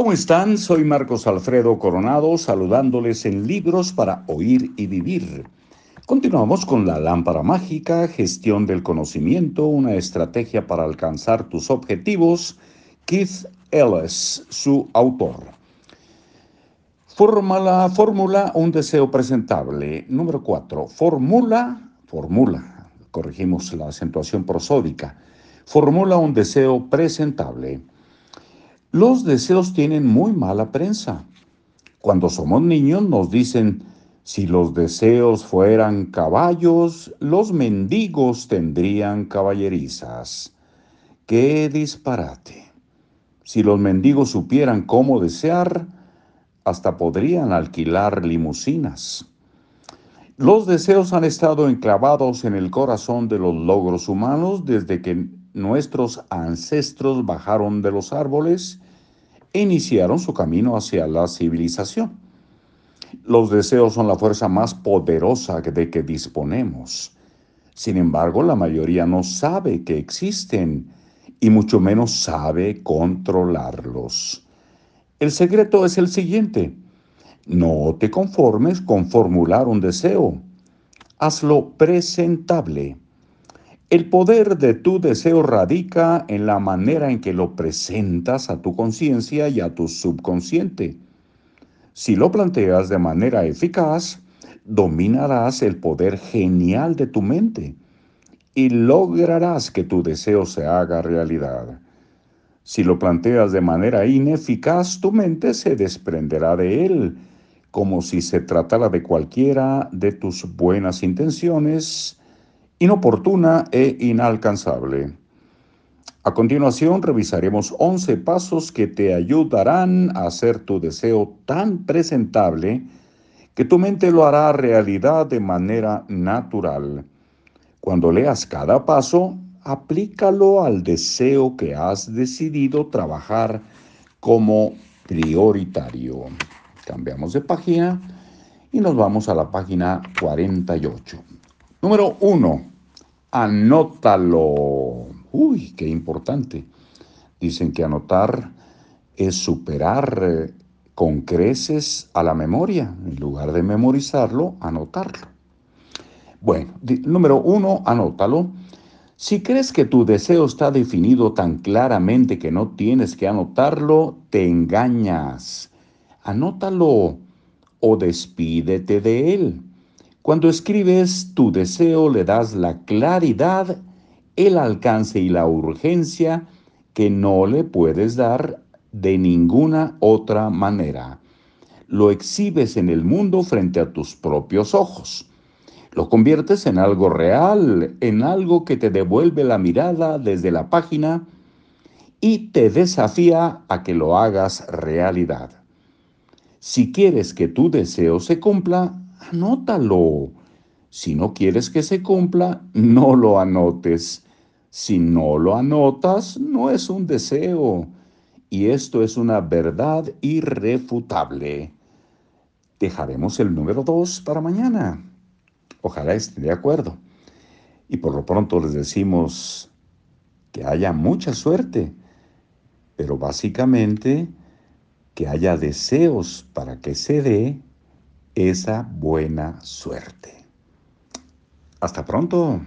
¿Cómo están? Soy Marcos Alfredo Coronado saludándoles en Libros para Oír y Vivir. Continuamos con la lámpara mágica, gestión del conocimiento, una estrategia para alcanzar tus objetivos. Keith Ellis, su autor. Fórmula, fórmula un deseo presentable. Número 4. Formula, formula, corregimos la acentuación prosódica. Formula un deseo presentable. Los deseos tienen muy mala prensa. Cuando somos niños nos dicen, si los deseos fueran caballos, los mendigos tendrían caballerizas. ¡Qué disparate! Si los mendigos supieran cómo desear, hasta podrían alquilar limusinas. Los deseos han estado enclavados en el corazón de los logros humanos desde que nuestros ancestros bajaron de los árboles e iniciaron su camino hacia la civilización. Los deseos son la fuerza más poderosa de que disponemos. Sin embargo, la mayoría no sabe que existen y mucho menos sabe controlarlos. El secreto es el siguiente. No te conformes con formular un deseo. Hazlo presentable. El poder de tu deseo radica en la manera en que lo presentas a tu conciencia y a tu subconsciente. Si lo planteas de manera eficaz, dominarás el poder genial de tu mente y lograrás que tu deseo se haga realidad. Si lo planteas de manera ineficaz, tu mente se desprenderá de él, como si se tratara de cualquiera de tus buenas intenciones inoportuna e inalcanzable. A continuación revisaremos 11 pasos que te ayudarán a hacer tu deseo tan presentable que tu mente lo hará realidad de manera natural. Cuando leas cada paso, aplícalo al deseo que has decidido trabajar como prioritario. Cambiamos de página y nos vamos a la página 48. Número 1 anótalo. Uy, qué importante. Dicen que anotar es superar eh, con creces a la memoria. En lugar de memorizarlo, anotarlo. Bueno, número uno, anótalo. Si crees que tu deseo está definido tan claramente que no tienes que anotarlo, te engañas. Anótalo o despídete de él. Cuando escribes tu deseo le das la claridad, el alcance y la urgencia que no le puedes dar de ninguna otra manera. Lo exhibes en el mundo frente a tus propios ojos. Lo conviertes en algo real, en algo que te devuelve la mirada desde la página y te desafía a que lo hagas realidad. Si quieres que tu deseo se cumpla, anótalo. Si no quieres que se cumpla, no lo anotes. Si no lo anotas, no es un deseo. Y esto es una verdad irrefutable. Dejaremos el número dos para mañana. Ojalá estén de acuerdo. Y por lo pronto les decimos que haya mucha suerte, pero básicamente que haya deseos para que se dé esa buena suerte. Hasta pronto.